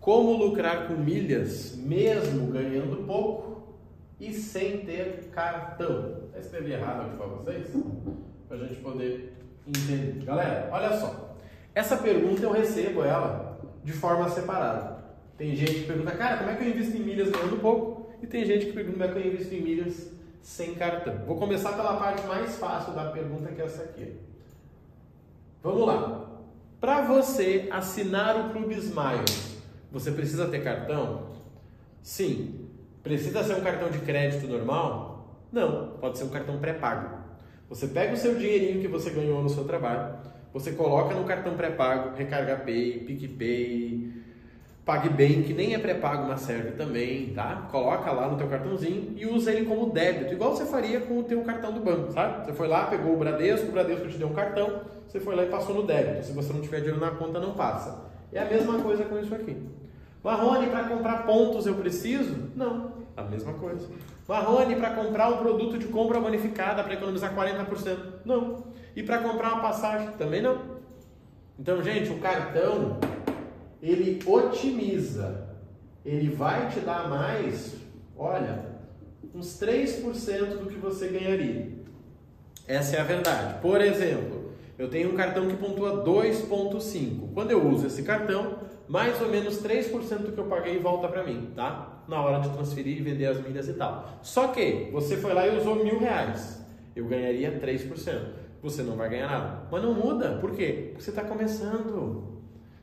Como lucrar com milhas, mesmo ganhando pouco e sem ter cartão? Eu escrevi errado aqui para vocês, para a gente poder entender. Galera, olha só. Essa pergunta eu recebo ela de forma separada. Tem gente que pergunta, cara, como é que eu invisto em milhas ganhando pouco? E tem gente que pergunta como é que eu invisto em milhas sem cartão. Vou começar pela parte mais fácil da pergunta, que é essa aqui. Vamos lá. Para você assinar o Clube Smiles, você precisa ter cartão? Sim. Precisa ser um cartão de crédito normal? Não, pode ser um cartão pré-pago. Você pega o seu dinheirinho que você ganhou no seu trabalho, você coloca no cartão pré-pago, Recarga Pay, PicPay, PagBem, que nem é pré-pago, mas serve também, tá? Coloca lá no teu cartãozinho e usa ele como débito, igual você faria com o teu cartão do banco, sabe? Você foi lá, pegou o Bradesco, o Bradesco te deu um cartão, você foi lá e passou no débito. Se você não tiver dinheiro na conta, não passa. É a mesma coisa com isso aqui. Marrone, para comprar pontos eu preciso? Não, a mesma coisa. Marrone, para comprar um produto de compra bonificada para economizar 40%? Não. E para comprar uma passagem? Também não. Então, gente, o cartão ele otimiza, ele vai te dar mais, olha, uns 3% do que você ganharia. Essa é a verdade. Por exemplo, eu tenho um cartão que pontua 2.5. Quando eu uso esse cartão, mais ou menos 3% do que eu paguei volta para mim, tá? Na hora de transferir e vender as milhas e tal. Só que você foi lá e usou mil reais. Eu ganharia 3%. Você não vai ganhar nada. Mas não muda. Por quê? Porque você está começando.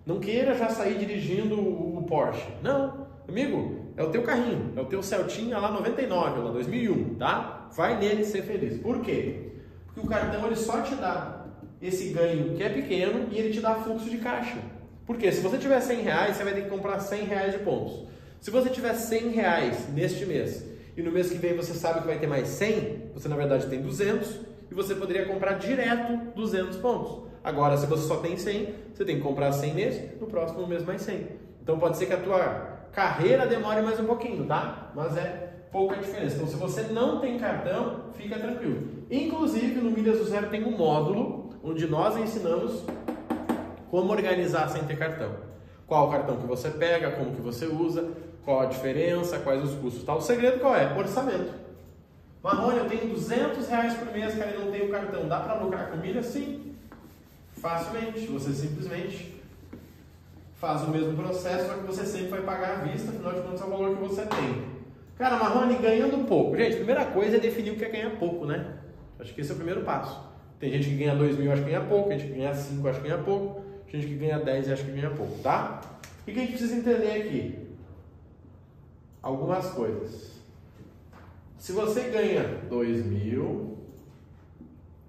Não queira já sair dirigindo o Porsche. Não, amigo, é o teu carrinho, é o teu Celtinha lá 99, lá 2001, tá? Vai nele ser feliz. Por quê? Porque o cartão ele só te dá esse ganho que é pequeno e ele te dá fluxo de caixa. Porque se você tiver 100 reais, você vai ter que comprar 100 reais de pontos. Se você tiver 100 reais neste mês e no mês que vem você sabe que vai ter mais 100, você na verdade tem 200 e você poderia comprar direto 200 pontos. Agora, se você só tem 100, você tem que comprar 100 nesse, no próximo mês mais 100. Então pode ser que a tua carreira demore mais um pouquinho, tá? Mas é pouca diferença. Então se você não tem cartão, fica tranquilo. Inclusive no Milhas do Zero tem um módulo onde nós ensinamos como organizar sem ter cartão. Qual o cartão que você pega, como que você usa, qual a diferença, quais os custos, tal. O segredo qual é? Orçamento. Marrone, eu tenho 200 reais por mês, cara, e não tenho cartão. Dá para lucrar com milha? Sim. Facilmente, você simplesmente faz o mesmo processo, só que você sempre vai pagar à vista, afinal de contas é o valor que você tem. Cara, Marrone ganhando pouco. Gente, primeira coisa é definir o que é ganhar pouco, né? Acho que esse é o primeiro passo. Tem gente que ganha 2 mil acha que ganha pouco, gente que ganha 5 acha que ganha pouco, gente que ganha 10 acha que ganha pouco, tá? O que a gente precisa entender aqui? Algumas coisas. Se você ganha 2 mil,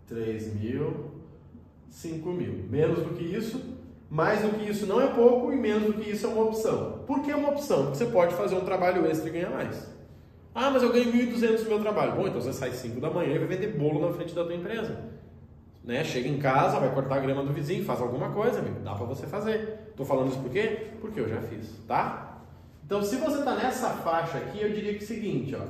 3 mil, 5 mil. Menos do que isso, mais do que isso não é pouco e menos do que isso é uma opção. Por que é uma opção? Porque você pode fazer um trabalho extra e ganhar mais. Ah, mas eu ganho 1.200 no meu trabalho. Bom, então você sai 5 da manhã e vai vender bolo na frente da tua empresa. Né? Chega em casa, vai cortar a grama do vizinho, faz alguma coisa, amigo. Dá para você fazer. Tô falando isso por quê? Porque eu já fiz, tá? Então, se você está nessa faixa aqui, eu diria que é o seguinte, ó.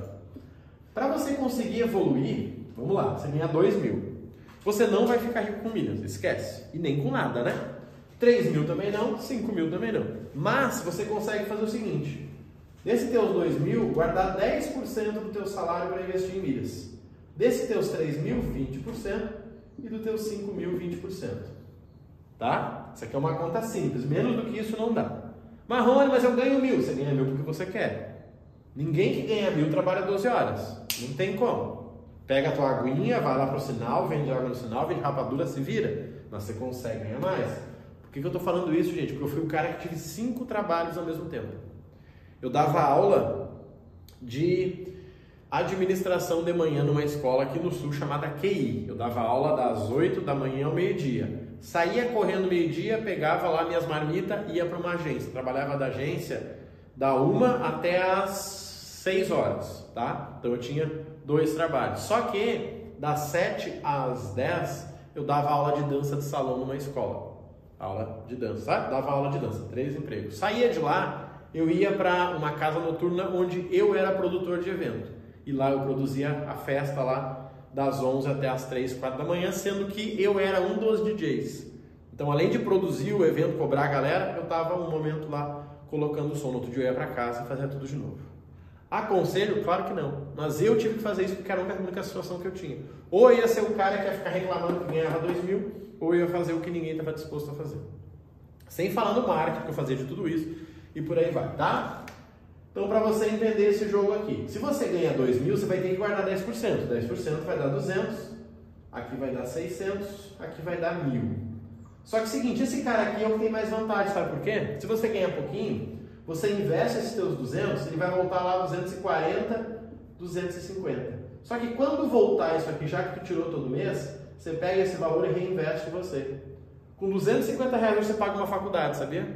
Para você conseguir evoluir, vamos lá, você ganha 2 mil. Você não vai ficar rico com milhas, esquece. E nem com nada, né? 3 mil também não, 5 mil também não. Mas você consegue fazer o seguinte: desse teus 2 mil, guardar 10% do teu salário para investir em milhas. Desse teus 3 mil, 20%. E do teus 5 mil, 20%. Tá? Isso aqui é uma conta simples. Menos do que isso não dá. Marrone, mas eu ganho mil. Você ganha mil porque você quer. Ninguém que ganha mil trabalha 12 horas. Não tem como. Pega a tua aguinha, vai lá pro sinal, vende água no sinal, vende rapadura, se vira. Mas você consegue ganhar mais. Por que, que eu estou falando isso, gente? Porque eu fui o cara que tive cinco trabalhos ao mesmo tempo. Eu dava aula de administração de manhã numa escola aqui no sul chamada QI. Eu dava aula das 8 da manhã ao meio-dia. Saía correndo meio-dia, pegava lá minhas marmitas e ia para uma agência. Trabalhava da agência da uma até as 6 horas, tá? Então eu tinha dois trabalhos. Só que das 7 às 10 eu dava aula de dança de salão numa escola. Aula de dança, sabe? Dava aula de dança, três empregos. Saía de lá, eu ia para uma casa noturna onde eu era produtor de evento. E lá eu produzia a festa lá das 11 até as 3, 4 da manhã, sendo que eu era um dos DJs. Então, além de produzir o evento, cobrar a galera, eu estava um momento lá colocando o som. No outro dia eu ia para casa e fazia tudo de novo. Aconselho? Claro que não. Mas eu tive que fazer isso porque era a única situação que eu tinha. Ou ia ser o cara que ia ficar reclamando que ganhava 2 mil, ou ia fazer o que ninguém estava disposto a fazer. Sem falar no marketing, que eu fazia de tudo isso, e por aí vai, tá? Então, para você entender esse jogo aqui, se você ganha 2 mil, você vai ter que guardar 10%. 10% vai dar 200, aqui vai dar 600, aqui vai dar 1000. Só que é o seguinte, esse cara aqui é o que tem mais vantagem, sabe por quê? Se você ganha pouquinho, você investe esses seus 200, ele vai voltar lá 240, 250. Só que quando voltar isso aqui, já que tu tirou todo mês, você pega esse valor e reinveste em você. Com 250 reais você paga uma faculdade, sabia?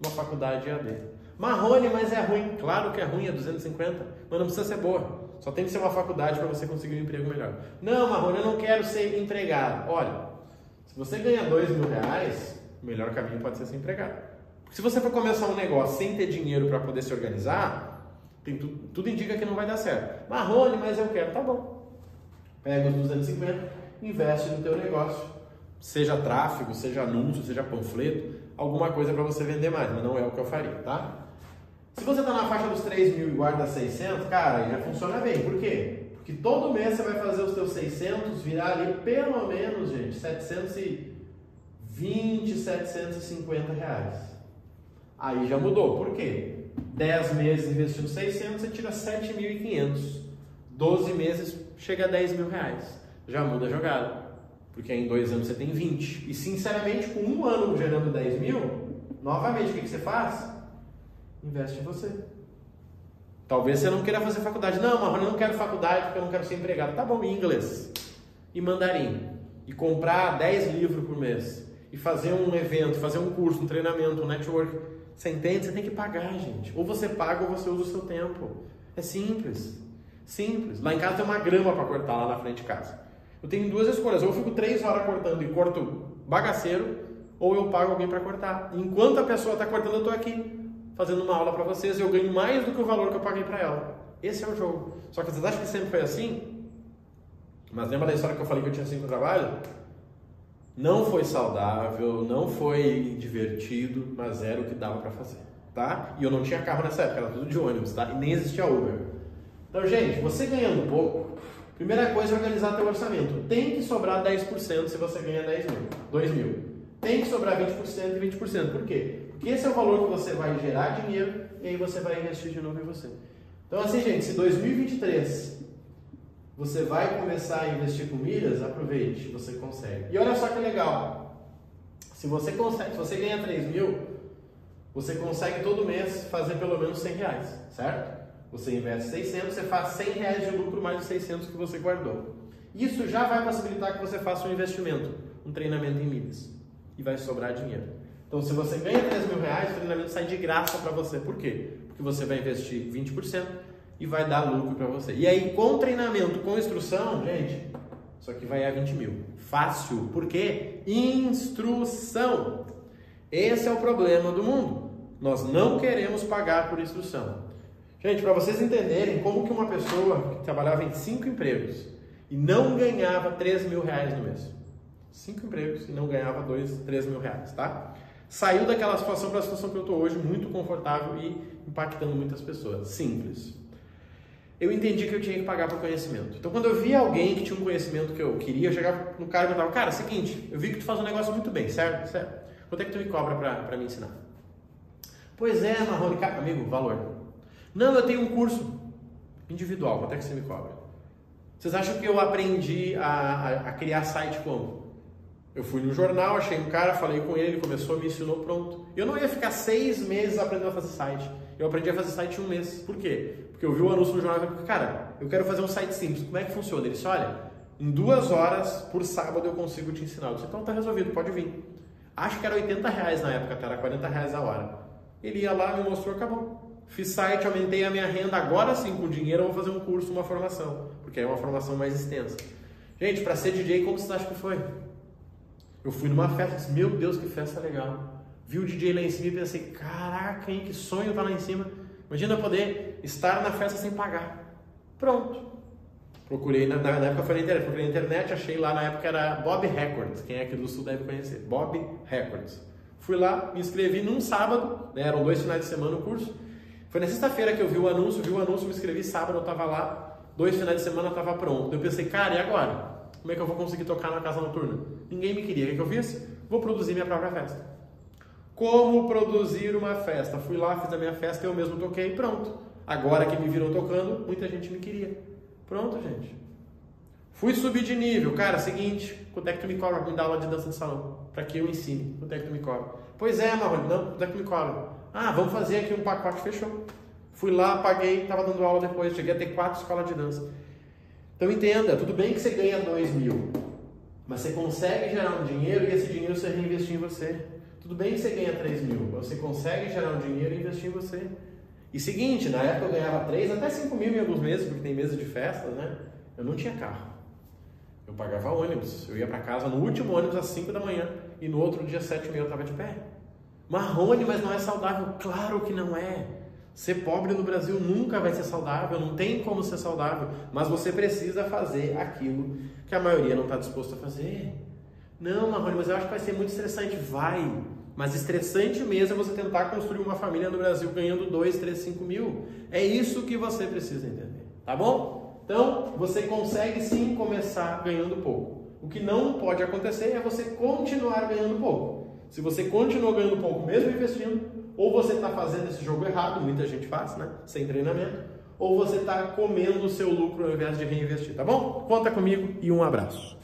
Uma faculdade EAD. Marrone, mas é ruim. Claro que é ruim, é 250, mas não precisa ser boa. Só tem que ser uma faculdade para você conseguir um emprego melhor. Não, Marrone, eu não quero ser empregado. Olha, se você ganha 2 mil reais, o melhor caminho pode ser ser empregado. Se você for começar um negócio sem ter dinheiro para poder se organizar, tem tu, tudo indica que não vai dar certo. Marrone, mas eu quero, tá bom. Pega os 250, investe no teu negócio. Seja tráfego, seja anúncio, seja panfleto, alguma coisa para você vender mais, mas não é o que eu faria, tá? Se você está na faixa dos 3 mil e guarda 600, cara, já funciona bem. Por quê? Porque todo mês você vai fazer os seus 600 virar ali pelo menos, gente, 720, 750 reais. Aí já mudou. Por quê? 10 meses investindo 600, você tira 7.500. 12 meses chega a 10 mil reais. Já muda a jogada. Porque em dois anos você tem 20. E sinceramente, com um ano gerando 10 mil, novamente, o que, que você faz? Investe em você. Talvez você não queira fazer faculdade. Não, mas eu não quero faculdade porque eu não quero ser empregado. Tá bom, inglês. E mandarim. E comprar 10 livros por mês. E fazer um evento, fazer um curso, um treinamento, um network você entende? Você tem que pagar, gente. Ou você paga ou você usa o seu tempo. É simples. Simples. Lá em casa tem uma grama para cortar lá na frente de casa. Eu tenho duas escolhas. Ou eu fico três horas cortando e corto bagaceiro, ou eu pago alguém para cortar. Enquanto a pessoa está cortando, eu estou aqui fazendo uma aula para vocês e eu ganho mais do que o valor que eu paguei para ela. Esse é o jogo. Só que vocês acham que sempre foi assim? Mas lembra da história que eu falei que eu tinha cinco trabalhos? Não foi saudável, não foi divertido, mas era o que dava para fazer, tá? E eu não tinha carro nessa época, era tudo de ônibus, tá? E nem existia Uber. Então, gente, você ganhando pouco, primeira coisa é organizar teu orçamento. Tem que sobrar 10% se você ganha 10 mil, 2 mil. Tem que sobrar 20% e 20%. Por quê? Porque esse é o valor que você vai gerar dinheiro e aí você vai investir de novo em você. Então, assim, gente, se 2023 você vai começar a investir com milhas, aproveite, você consegue. E olha só que legal. Se você consegue, se você ganha 3 mil, você consegue todo mês fazer pelo menos 100 reais, certo? Você investe 600, você faz 100 reais de lucro mais os 600 que você guardou. Isso já vai possibilitar que você faça um investimento, um treinamento em milhas. E vai sobrar dinheiro. Então, se você ganha 3 mil reais, o treinamento sai de graça para você. Por quê? Porque você vai investir 20%, e vai dar lucro para você. E aí, com treinamento, com instrução, gente, isso aqui vai a 20 mil. Fácil. Por quê? Instrução. Esse é o problema do mundo. Nós não queremos pagar por instrução. Gente, para vocês entenderem como que uma pessoa que trabalhava em cinco empregos e não ganhava 3 mil reais no mês. Cinco empregos e não ganhava 2, 3 mil reais, tá? Saiu daquela situação para a situação que eu estou hoje, muito confortável e impactando muitas pessoas. Simples eu entendi que eu tinha que pagar por conhecimento. Então, quando eu via alguém que tinha um conhecimento que eu queria, eu chegava no cara e perguntava, cara, seguinte, eu vi que tu faz um negócio muito bem, certo? certo? Quanto é que tu me cobra para me ensinar? Pois é, Marrone, amigo, valor. Não, eu tenho um curso individual, quanto é que você me cobra? Vocês acham que eu aprendi a, a, a criar site como? Eu fui no jornal, achei um cara, falei com ele, ele começou, me ensinou, pronto. Eu não ia ficar seis meses aprendendo a fazer site. Eu aprendi a fazer site em um mês. Por quê? Porque eu vi o anúncio no jornal e falei, cara, eu quero fazer um site simples. Como é que funciona? Ele disse, olha, em duas horas por sábado eu consigo te ensinar. Eu disse, então tá resolvido, pode vir. Acho que era 80 reais na época, era 40 reais a hora. Ele ia lá, me mostrou, acabou. Fiz site, aumentei a minha renda, agora sim, com dinheiro eu vou fazer um curso, uma formação. Porque é uma formação mais extensa. Gente, para ser DJ, como vocês acham que foi? Eu fui numa festa, disse, meu Deus, que festa legal. Vi o DJ lá em cima e pensei, caraca, hein, que sonho tá lá em cima. Imagina poder estar na festa sem pagar. Pronto. Procurei, na, na época foi na internet, procurei na internet, achei lá na época era Bob Records. Quem é aqui do sul deve conhecer. Bob Records. Fui lá, me inscrevi num sábado, né, eram dois finais de semana o curso. Foi na sexta-feira que eu vi o anúncio, vi o anúncio, me inscrevi sábado, eu estava lá, dois finais de semana estava pronto. Eu pensei, cara, e agora? Como é que eu vou conseguir tocar na casa noturna? Ninguém me queria. O que eu fiz? Vou produzir minha própria festa. Como produzir uma festa? Fui lá, fiz a minha festa, eu mesmo toquei, pronto. Agora que me viram tocando, muita gente me queria. Pronto, gente. Fui subir de nível. Cara, seguinte, quanto é que tu me cobra pra me dar aula de dança de salão? Para que eu ensine. Quanto é que tu me cobra? Pois é, Marrone, não, quanto é que tu me cobra? Ah, vamos fazer aqui um pacote, fechou. Fui lá, paguei, estava dando aula depois, cheguei a ter quatro escolas de dança. Então entenda, tudo bem que você ganha dois mil, mas você consegue gerar um dinheiro e esse dinheiro você reinvestir em você. Tudo bem que você ganha 3 mil, você consegue gerar um dinheiro e investir em você. E seguinte, na época eu ganhava 3, até 5 mil em alguns meses, porque tem mesa de festa, né? Eu não tinha carro. Eu pagava ônibus. Eu ia para casa no último ônibus às 5 da manhã e no outro dia, 7 mil, eu estava de pé. Marrone, mas não é saudável? Claro que não é. Ser pobre no Brasil nunca vai ser saudável, não tem como ser saudável, mas você precisa fazer aquilo que a maioria não está disposto a fazer. Não, Marrone, mas eu acho que vai ser muito estressante. Vai, mas estressante mesmo é você tentar construir uma família no Brasil ganhando 2, 3, 5 mil. É isso que você precisa entender, tá bom? Então, você consegue sim começar ganhando pouco. O que não pode acontecer é você continuar ganhando pouco. Se você continua ganhando pouco mesmo investindo, ou você está fazendo esse jogo errado, muita gente faz, né? Sem treinamento, ou você está comendo o seu lucro ao invés de reinvestir, tá bom? Conta comigo e um abraço.